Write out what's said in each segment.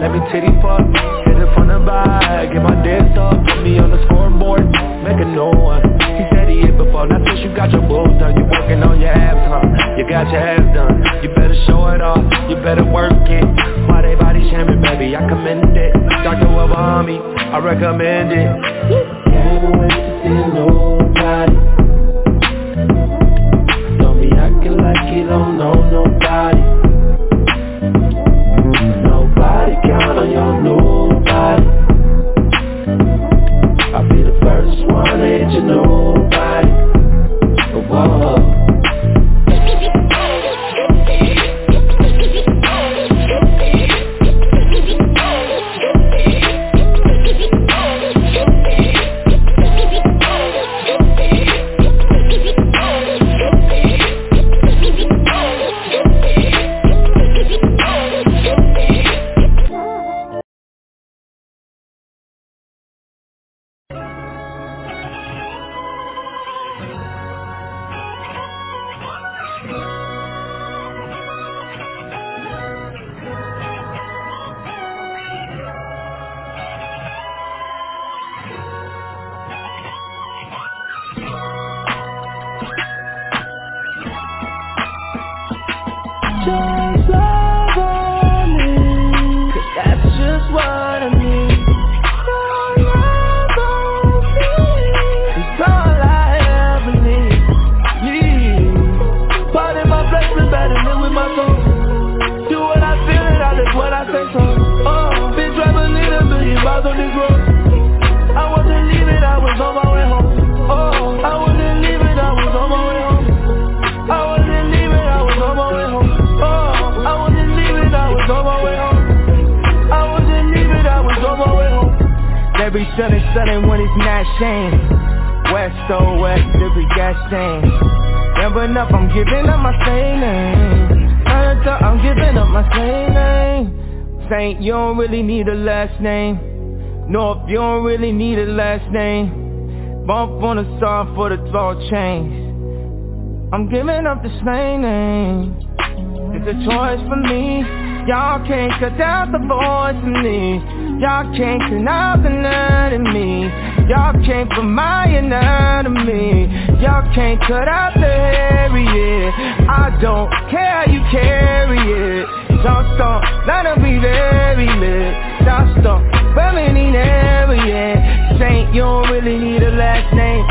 let me titty fuck. Hit it from the back, get my dance up, put me on the scoreboard, make a one. He said he hit before, now since you got your boobs done, you working on your abs, huh? You got your abs done, you better show it off, you better work it. Why they body shaming, baby? I commend it. Dr. Miami, I recommend it. Can't wait to see nobody Don't be acting like you don't know nobody shame. West, oh west, every gas stain. Never enough, I'm giving up my same name. I'm giving up my same name. Saint, you don't really need a last name. North, you don't really need a last name. Bump on the song for the thought change. I'm giving up the same name. It's a choice for me. Y'all can't cut out the voice in me. Y'all can't turn out the nut in me. Y'all can't my anatomy. Y'all can't cut out the area. I don't care, you carry it. Don't stop, them be very lit. Don't stop, feminine area. Saint, you don't really need a last name.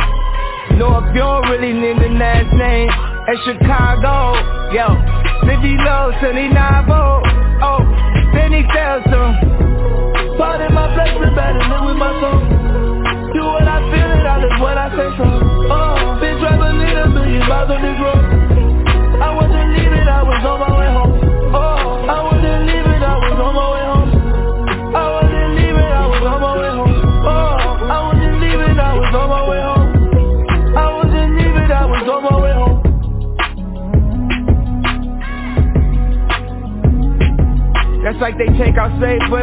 North, You don't really need the last name. In Chicago, yo, Livy Low, 79 volt. Oh, then he tells him, Part in my flesh, we better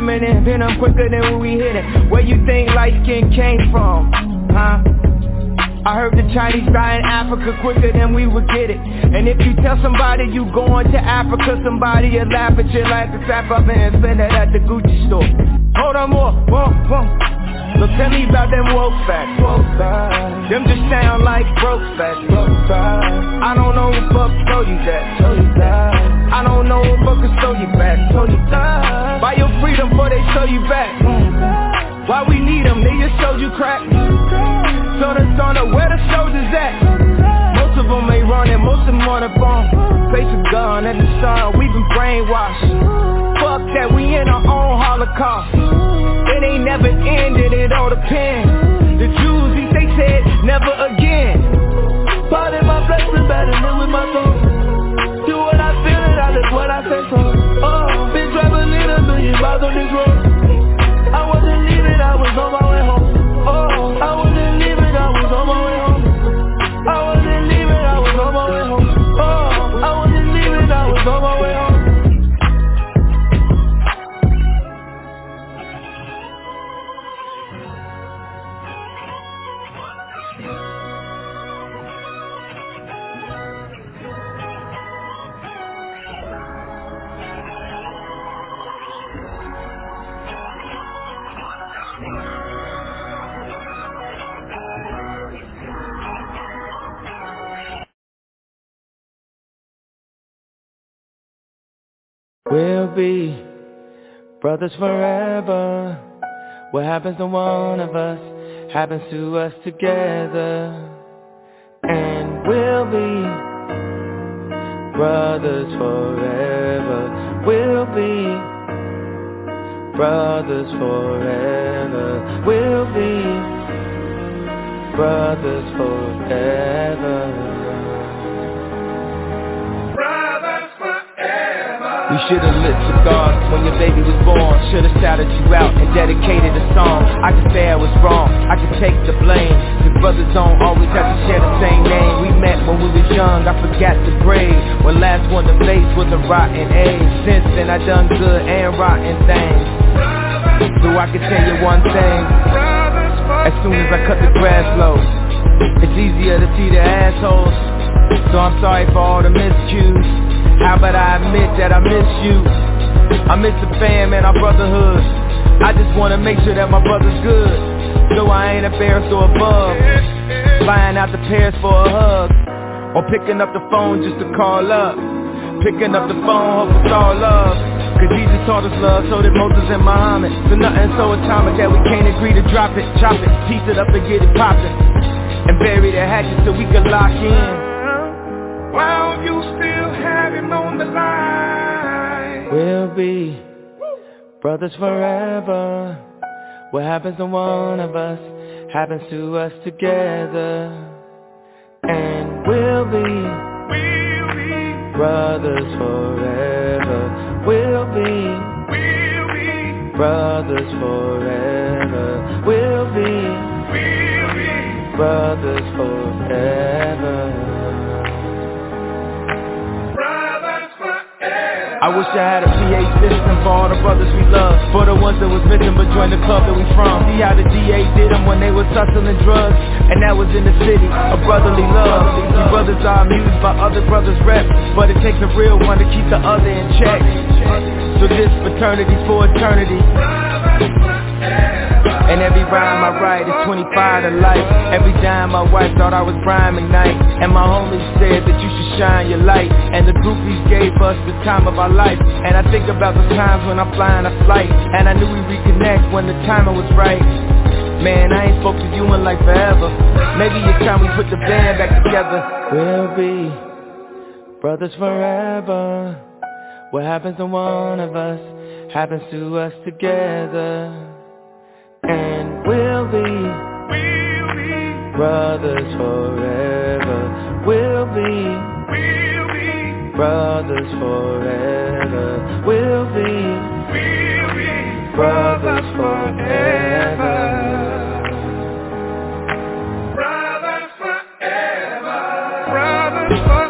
women pin them quicker than when we hit it. Where you think light skin came from, huh? I heard the Chinese die in Africa quicker than we would get it. And if you tell somebody you going to Africa, somebody will laugh at you like the strap up and spend it at the Gucci store. Hold on more, more, more. Look, tell me about them woke facts. Them just sound like broke facts. I don't know who fuck told you that. I don't know who fuck can show you back. Buy your freedom before they show you back. Why we need them? They just showed you crack. So the son of where the soldiers at? Most of them ain't running, most of them on the phone. Face a gun at the sun, we been brainwashed. Fuck that, we in our own holocaust. It ain't never ended, it all depends. The Jews, they said, never again. Part in my flesh, we better live with my soul. Do what I feel and I what I say so. Oh, been traveling a million miles on this road. I wasn't leaving, I was on my way home. Brothers forever. What happens to one of us happens to us together. And we'll be brothers forever. We'll be brothers forever. We'll be brothers forever. Should've lit cigars when your baby was born Should've shouted you out and dedicated a song. I could say I was wrong, I could take the blame. Cause brothers don't always have to share the same name. We met when we was young, I forgot to grade. When last one to face was a rotten age. Since then I done good and rotten things. So I can tell you one thing. As soon as I cut the grass low It's easier to see the assholes. So I'm sorry for all the miscues how about I admit that I miss you? I miss the fam and our brotherhood. I just wanna make sure that my brother's good. So I ain't embarrassed or above. Flying out to Paris for a hug. Or picking up the phone just to call up. Picking up the phone, hope it's all love. Cause Jesus taught us love, so did Moses and Muhammad. So nothing so atomic that we can't agree to drop it, chop it, piece it up and get it poppin'. And bury the hatchet so we can lock in. While you still have him on the line. We'll be brothers forever. What happens to one of us happens to us together. And we'll be We'll be brothers forever. We'll be We'll be brothers forever. We'll be We'll be brothers forever I wish I had a PA system for all the brothers we love. For the ones that was missing but joined the club that we from. See how the DA did them when they was hustling drugs. And that was in the city, a brotherly love. You brothers are amused by other brothers' rep But it takes a real one to keep the other in check. So this fraternity's for eternity and every rhyme I write is 25 to life Every time my wife thought I was Brian night And my homies said that you should shine your light And the groupies gave us the time of our life And I think about the times when I'm flying a flight And I knew we'd reconnect when the timing was right Man, I ain't spoke to you in like forever. Maybe it's time we put the band back together. We'll be brothers forever. What happens to one of us happens to us together. And we'll be, we'll be brothers forever. We'll be, we'll be brothers forever. We'll be, we'll be brothers forever. brothers forever, brothers forever.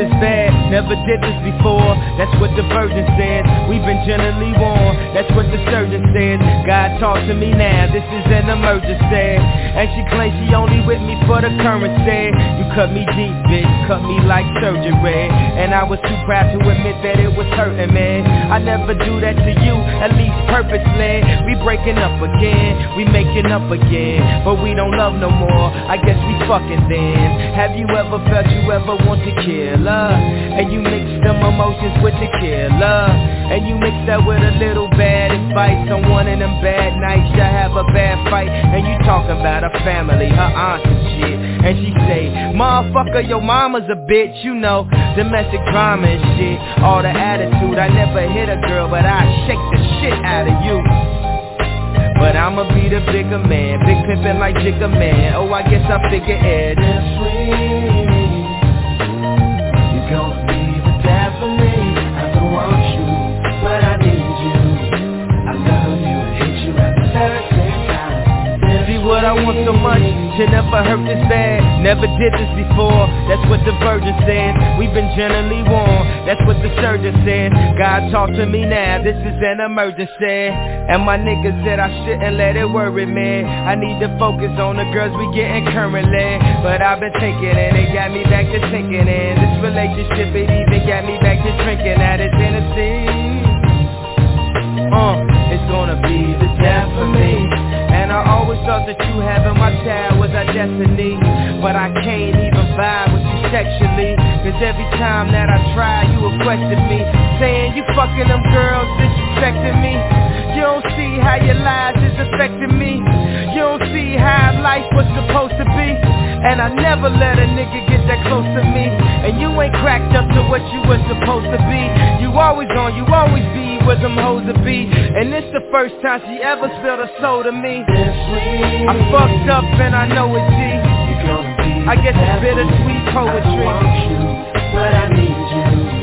This bad, never did this before. That's what the virgin said. We've been generally warned. That's what the surgeon said. God talk to me now. This is an emergency. And she claims she only with me for the currency. You cut me deep, bitch, cut me like surgery. I was too proud to admit that it was hurting, man. I never do that to you, at least purposely. We breaking up again, we making up again, but we don't love no more. I guess we fucking then. Have you ever felt you ever want to kill her? And you mix them emotions with the killer. And you mix that with a little bad advice on one of them bad nights you have a bad fight And you talking about her family, her aunts and shit. And she say, motherfucker, your mama's a bitch, you know. Domestic drama and shit, all the attitude I never hit a girl, but I shake the shit out of you. But I'ma be the bigger man, big pimpin' like Jigga Man. Oh, I guess I figure it. You're so much, shit never hurt this bad, never did this before. That's what the virgin said. We've been generally warned. That's what the surgeon said. God talk to me now. This is an emergency. And my niggas said I shouldn't let it worry me. I need to focus on the girls we getting currently. But I've been thinking and it got me back to thinking. And this relationship it even got me back to drinking at it Tennessee. Uh, it's gonna be the death of me. I always thought that you having my child was our destiny. But I can't even vibe with you sexually. Cause every time that I try, you question me. Saying you fucking them girls, disrespecting me. You don't see how your lies is affecting me. You don't see how life was supposed to be. And I never let a nigga get that close to me. And you ain't cracked up to what you were supposed to be. You always on, you always be where them hoes to be. And this the first time she ever spilled a soul to me. I'm fucked up and I know it, G. I guess it's bittersweet poetry. I want you, but I need you.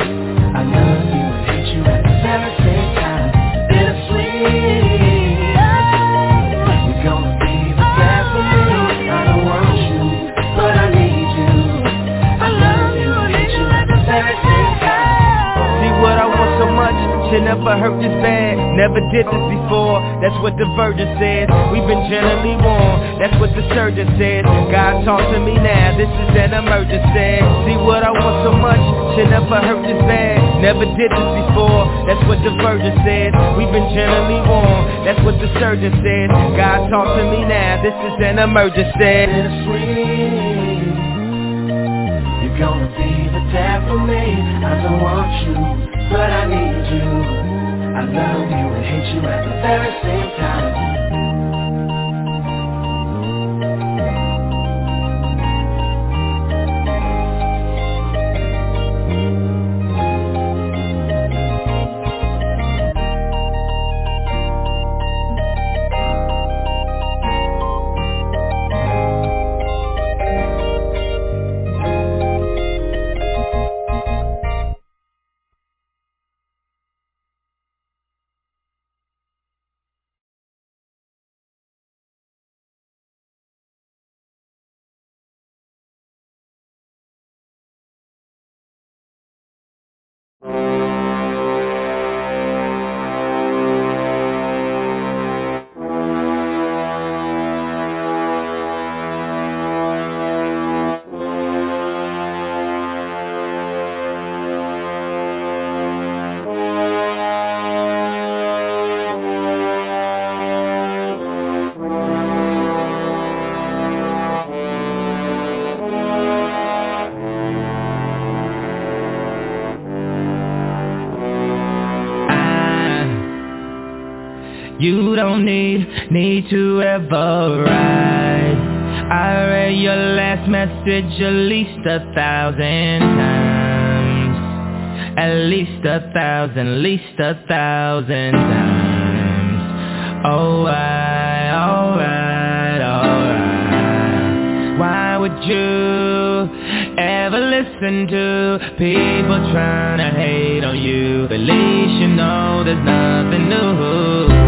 Shit never hurt this bad, never did this before. That's what the virgin said. We've been generally warned. That's what the surgeon said. God talk to me now. This is an emergency. See what I want so much, shit never hurt this bad, never did this before. That's what the virgin said. We've been generally warned. That's what the surgeon said. God talk to me now. This is an emergency. You're gonna be the death of me. I don't want you, but I need you. I love you and hate you at the very same time. You don't need, need to ever write. I read your last message at least a thousand times. At least a thousand, at least a thousand times. Alright, alright, alright Why would you ever listen to people trying to hate on you? At least you know there's nothing new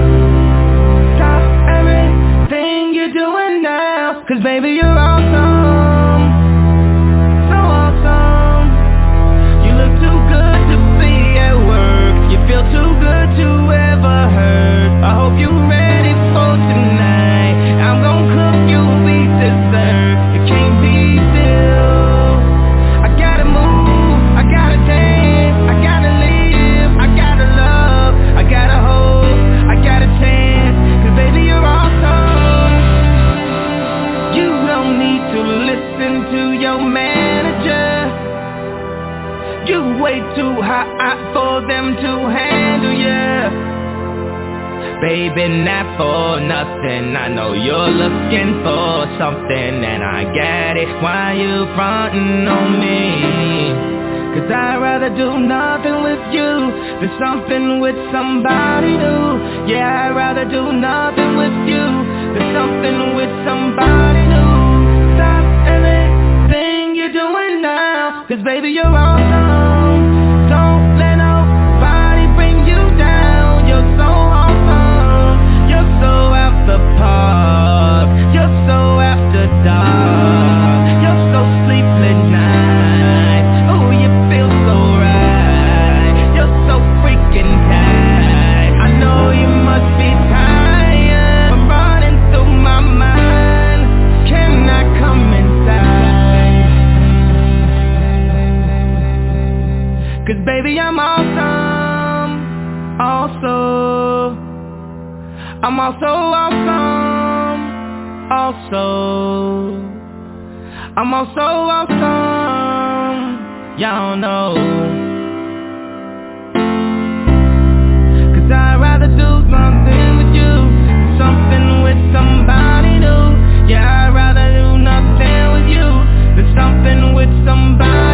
Cause baby you're awesome. So awesome. You look too good to be at work. You feel too way too hot for them to handle yeah. Baby, not for nothing. I know you're looking for something And I get it. Why you frontin' on me? Cause I'd rather do nothing with you Than something with somebody new. Yeah, I'd rather do nothing with you Than something with somebody new. Stop everything you're doing now Cause baby, you're awesome Cause baby I'm awesome. Also I'm also awesome. Also I'm also awesome. Y'all know. Cause I'd rather do something with you Something with somebody new. Yeah, I'd rather do nothing with you Than something with somebody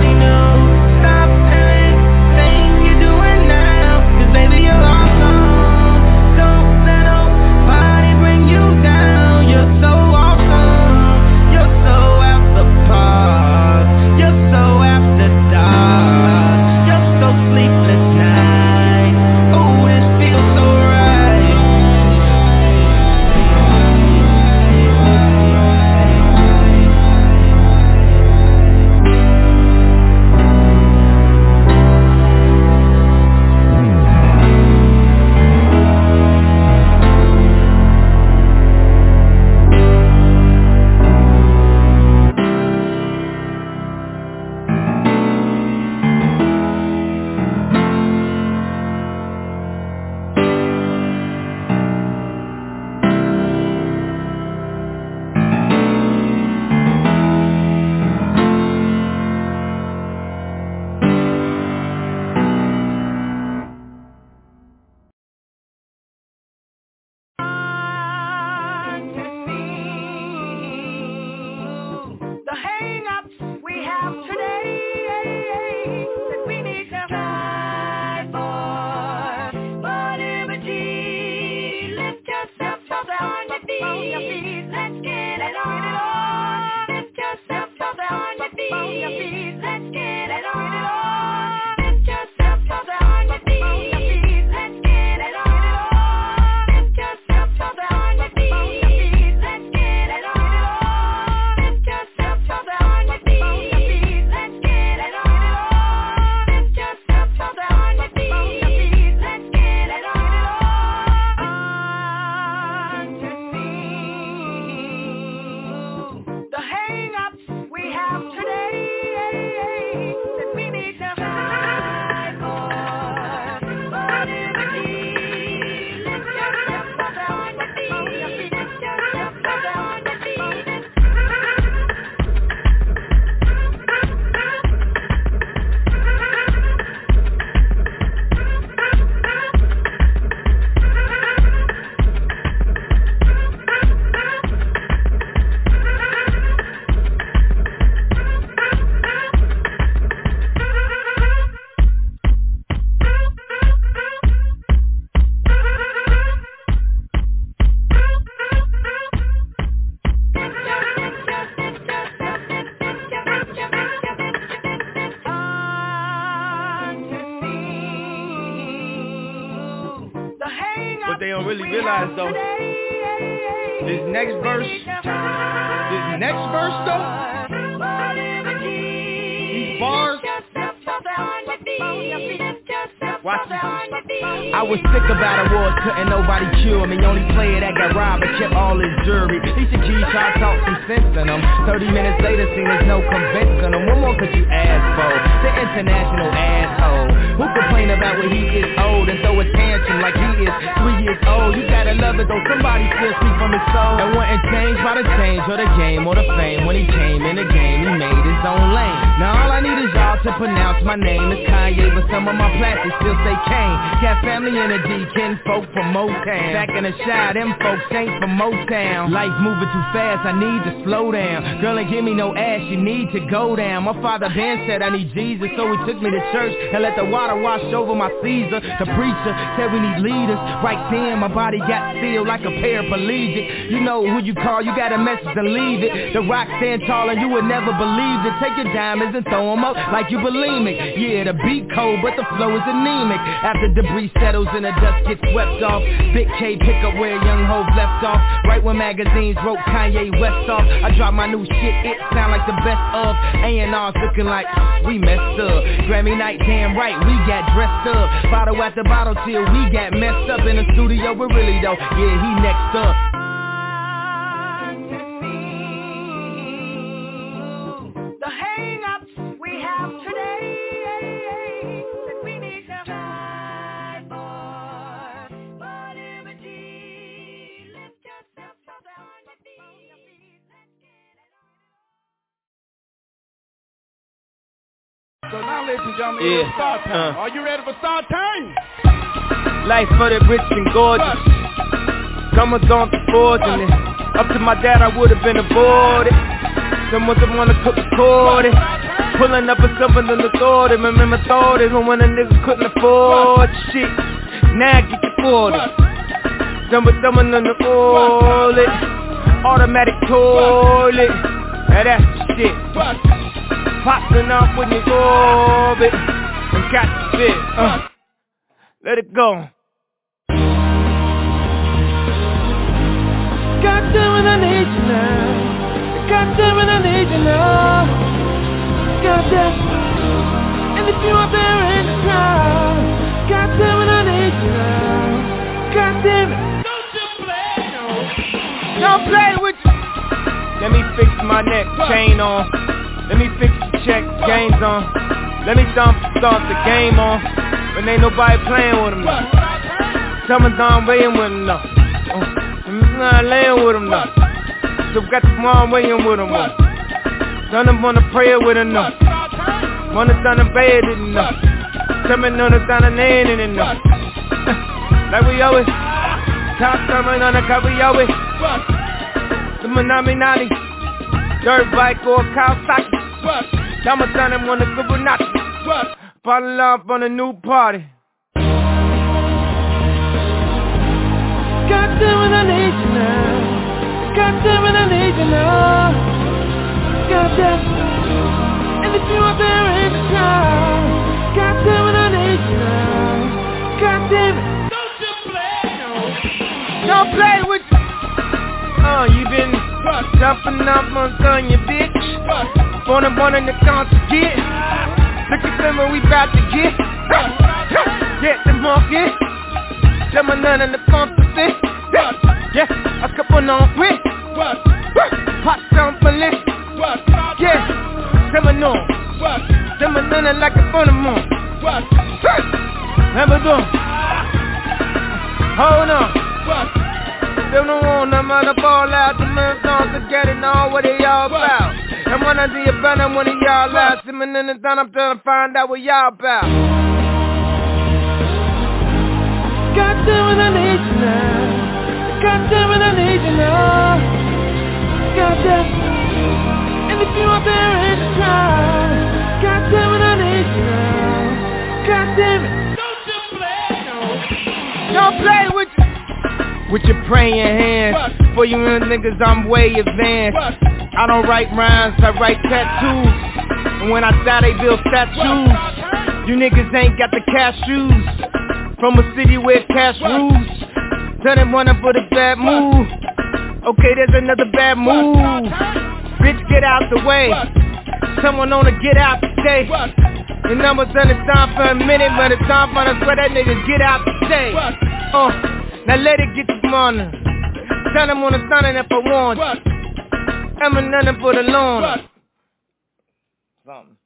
name. is Kanye, but some of my plastic still say Kane. Got family in the D, kin folk from Motown. Back in the Chi, them folks ain't from Motown. Life moving too fast, I need to slow down. Girl ain't give me no ass, you need to go down. My father Ben said I need Jesus, so he took me to church and let the water wash over my Caesar. The preacher said we need leaders. Right then, my body got sealed like a paraplegic. You know who you call, you got a message to leave it. The rock stand tall and you would never believe it. Take your diamonds and throw them up like you bulimic. Yeah, the beat cold, but the flow is anemic. After debris settles and the dust gets swept off, Big K pick up where Young Hov left off. Right when magazines wrote Kanye West off, I drop my new shit, it sound like the best of. A&R's looking like we messed up. Grammy night, damn right, we got dressed up. Bottle after bottle till we got messed up in the studio, but really though, yeah, he next up. Now, ladies and gentlemen, yeah. it's start time. Uh. Are you ready for start time? Life for the rich and gorgeous. Someone's on the fortune. Up to my dad, I would've been aborted. Someone's the one to cook recorded. Pulling up a something in the authority. Remember thought it when a nigga couldn't afford shit. Now get the forty. Someone, someone in the toilet. Automatic toilet. Now that's the shit. Popping off when you orbit and got the fit. Uh, let it go. God damn it, I need you now. God damn it, I need you now. God damn it. And if you are there in the crowd, God damn it, I need you now. God damn it. Don't you play, no. Don't play with you. Let me fix my neck chain on. Let me fix check, games on. Let me dump, start the game on. When ain't nobody playing with them though. Someone's on waiting with them though. Uh, I'm not laying with them though. So got the mom waiting with them though. Son of wanna pray with them though. Wanna son of bed in. Coming on the sound of name in it. Like we always. Top coming on the cup we always. The Manami Nani. Dirt bike or Kawasaki. I'ma turn him on the Fibonacci. Bottle off on a new party. God damn it, I need you now. God damn it, I need you now. God damn it. And if you are there in the crowd, God damn it, I need you now. God damn it. Don't you play, no. Don't play with you. Uh, you been jumping up on your bitch. Born and born in the concert get. Look at them when we bout to get. Get the monkey Them a none in the company Yeah, a couple on quick. Hot something Yeah, them a know Them a none like a phone moon Never do Hold on Them don't want them on the ball out The men's on to get it all what they all about and when I see you burn, I'm one of y'all last. Simming in the sun, I'm trying to find out what y'all about. God damn it, I need you now. God damn it, I need you now. God damn it. And if you are there in the crowd, God damn it, I need you now. God damn it. Don't you play, no. Don't play with with your praying hands. For you niggas, I'm way advanced. I don't write rhymes, I write tattoos. And when I die, they build statues. You niggas ain't got the cash shoes. From a city where cash rules. Turning one up for the bad move. Okay, there's another bad move. Bitch, get out the way. Someone on to get out today. The numbers done it's time for a minute, but it's time for us for that nigga get out today. Uh, now let it get to morning. Tell them on the sun and if I want. I'm nothing for the lawn. Something.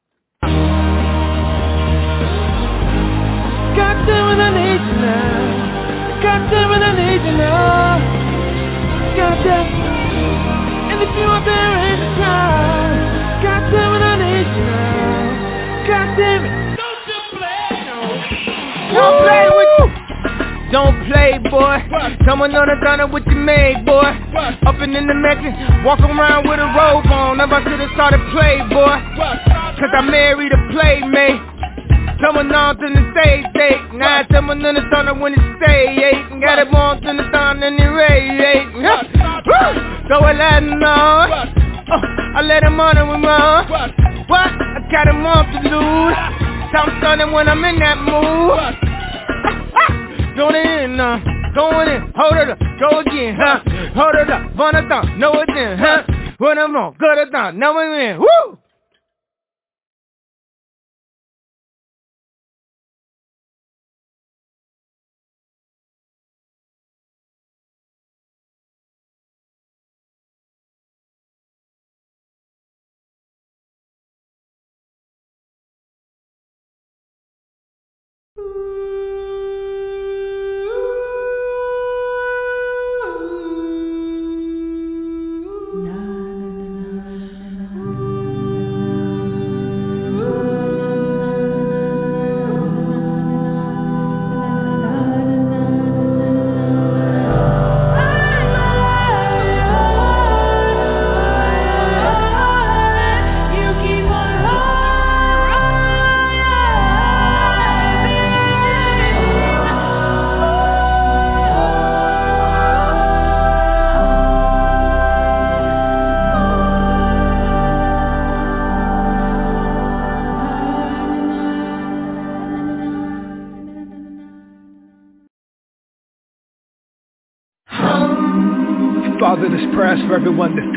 God damn it, I need you now. God damn it, I need you now. God damn. And if you are there in the crowd, God damn it, I need you now. God damn it. Don't you play, no. Don't play with you. Don't play, boy. Someone on the thunder with your maid, boy. Up and in the mansion, walk around with a robe on. Never should've started play, boy. Cause I married a playmate. Someone on to the stage date. Now someone on the thunder when it stay eight. Got it on to the thunder and it radiate. So I let him know. Uh, I let him on and we run. What? I got him off the lose. So I'm stunning when I'm in that mood. Going in, uh, going in, hold it up, go again, huh? Hold it up, it down, know it in, huh? Put them on, good it down, now we in, woo!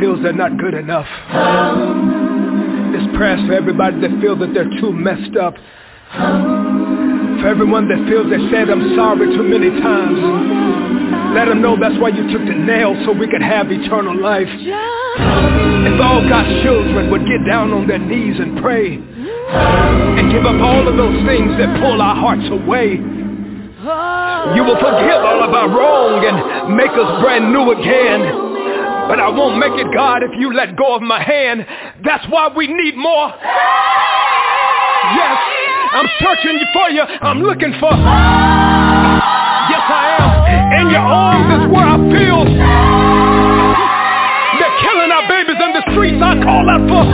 Feels they're not good enough. This prayer's for everybody that feels that they're too messed up. For everyone that feels they said I'm sorry too many times. Let them know that's why you took the nail so we could have eternal life. If all God's children would get down on their knees and pray and give up all of those things that pull our hearts away. You will forgive all of our wrong and make us brand new again. But I won't make it, God, if you let go of my hand. That's why we need more. Yes, I'm searching for you. I'm looking for... Yes, I am. In your arms is where I feel. They're killing our babies in the streets. I call out for...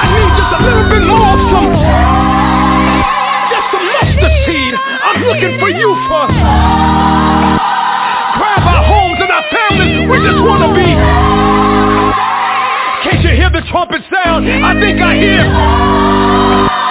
I need just a little bit more of some... Just some mustard seed. I'm looking for you for... Grab our families. Can't you hear the trumpet sound? I think I hear...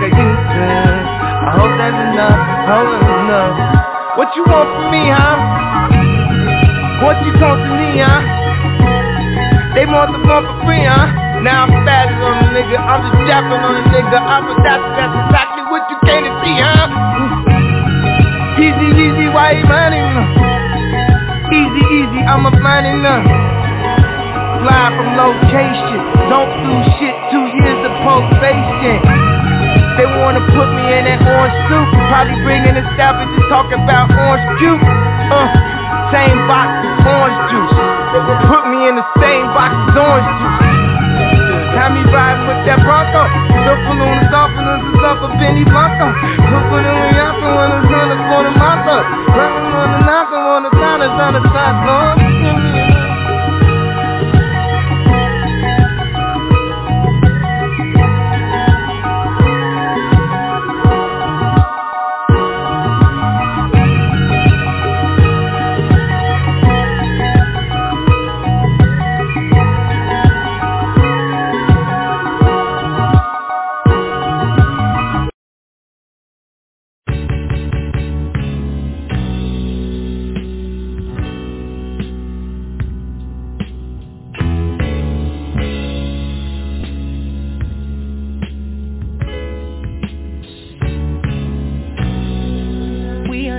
like I used to. I hope that's enough, hope that's enough. What you want from me, huh? What you talk to me, huh? They want the money for free, huh? Now I'm fat on a nigga, I'm just jacking on a nigga, I'm a soup. Probably bringing the stuff and just talking about orange juice. Uh, same box as orange juice. Put me in the same box as orange juice. How me riding with that Bronco? The balloon is off and this is up a Benny Blanco.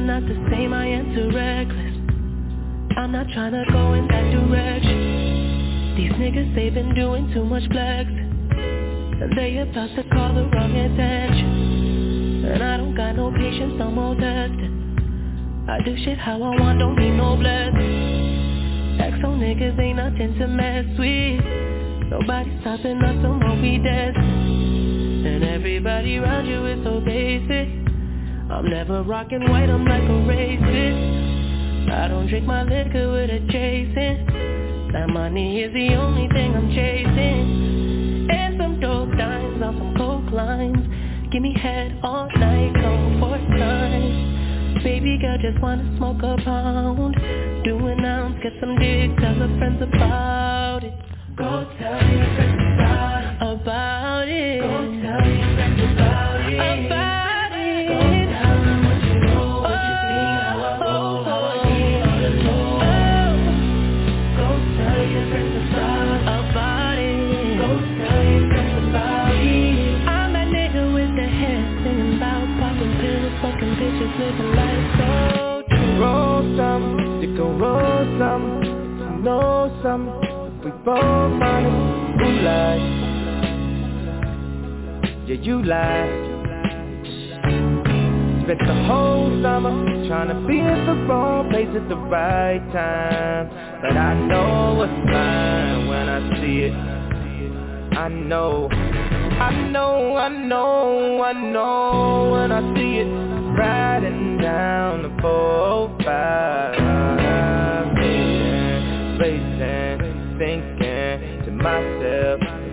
I'm not the same, I am too reckless. I'm not trying to go in that direction. These niggas, they've been doing too much flex. And they about to call the wrong attention And I don't got no patience, no more testing I do shit how I want, don't need no blessing Exo niggas ain't nothing to mess with. Nobody stopping us won't we dead. And everybody around you is so basic. I'm never rocking white, I'm like a racist. I don't drink my liquor with a chasing. That money is the only thing I'm chasing. And some dope dimes on some coke lines. Give me head all night, come for times Baby girl just wanna smoke a pound. Do an ounce, get some dick, tell her friends about it. Go tell your friends lied? Yeah, you lied Spent the whole summer trying to be at the wrong place at the right time. But I know what's mine when I see it. I know I know, I know, I know when I see it. Riding down the 405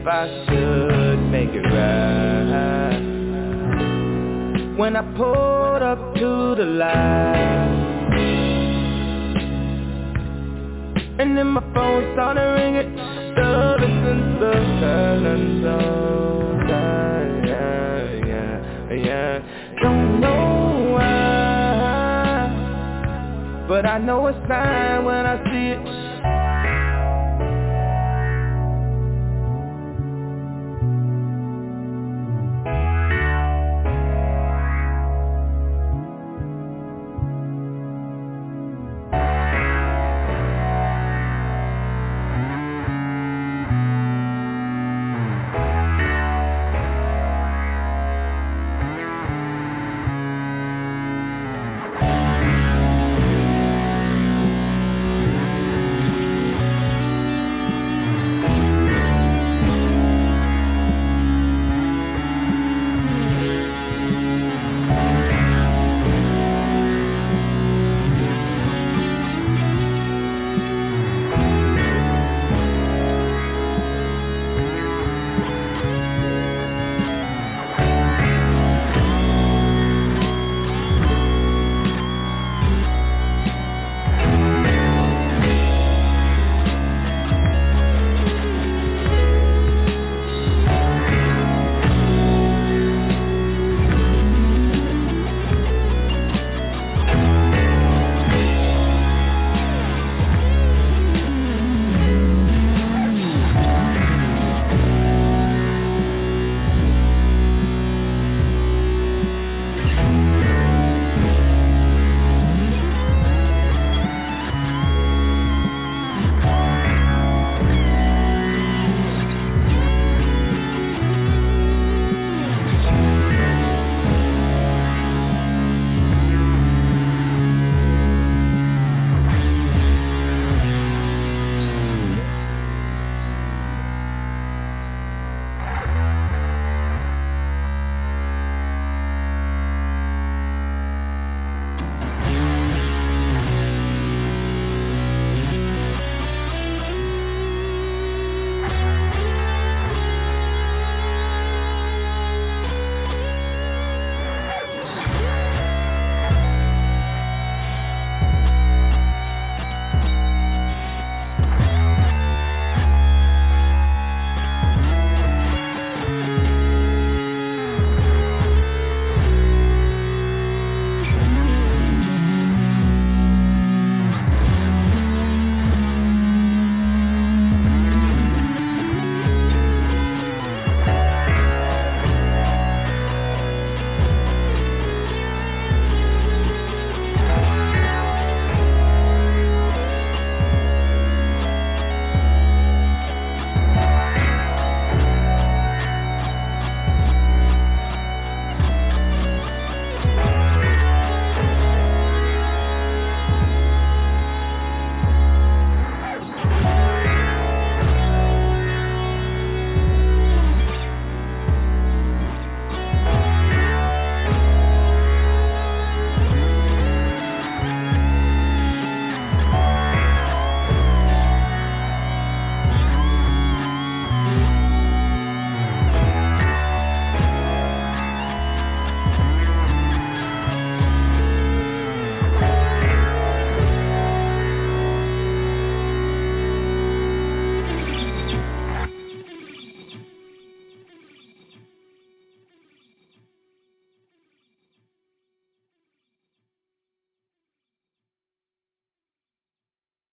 if I should make it right. When I pulled up to the light, and then my phone started ringing, the listen the silence of yeah, yeah, yeah. Don't know why, but I know it's time when I see it.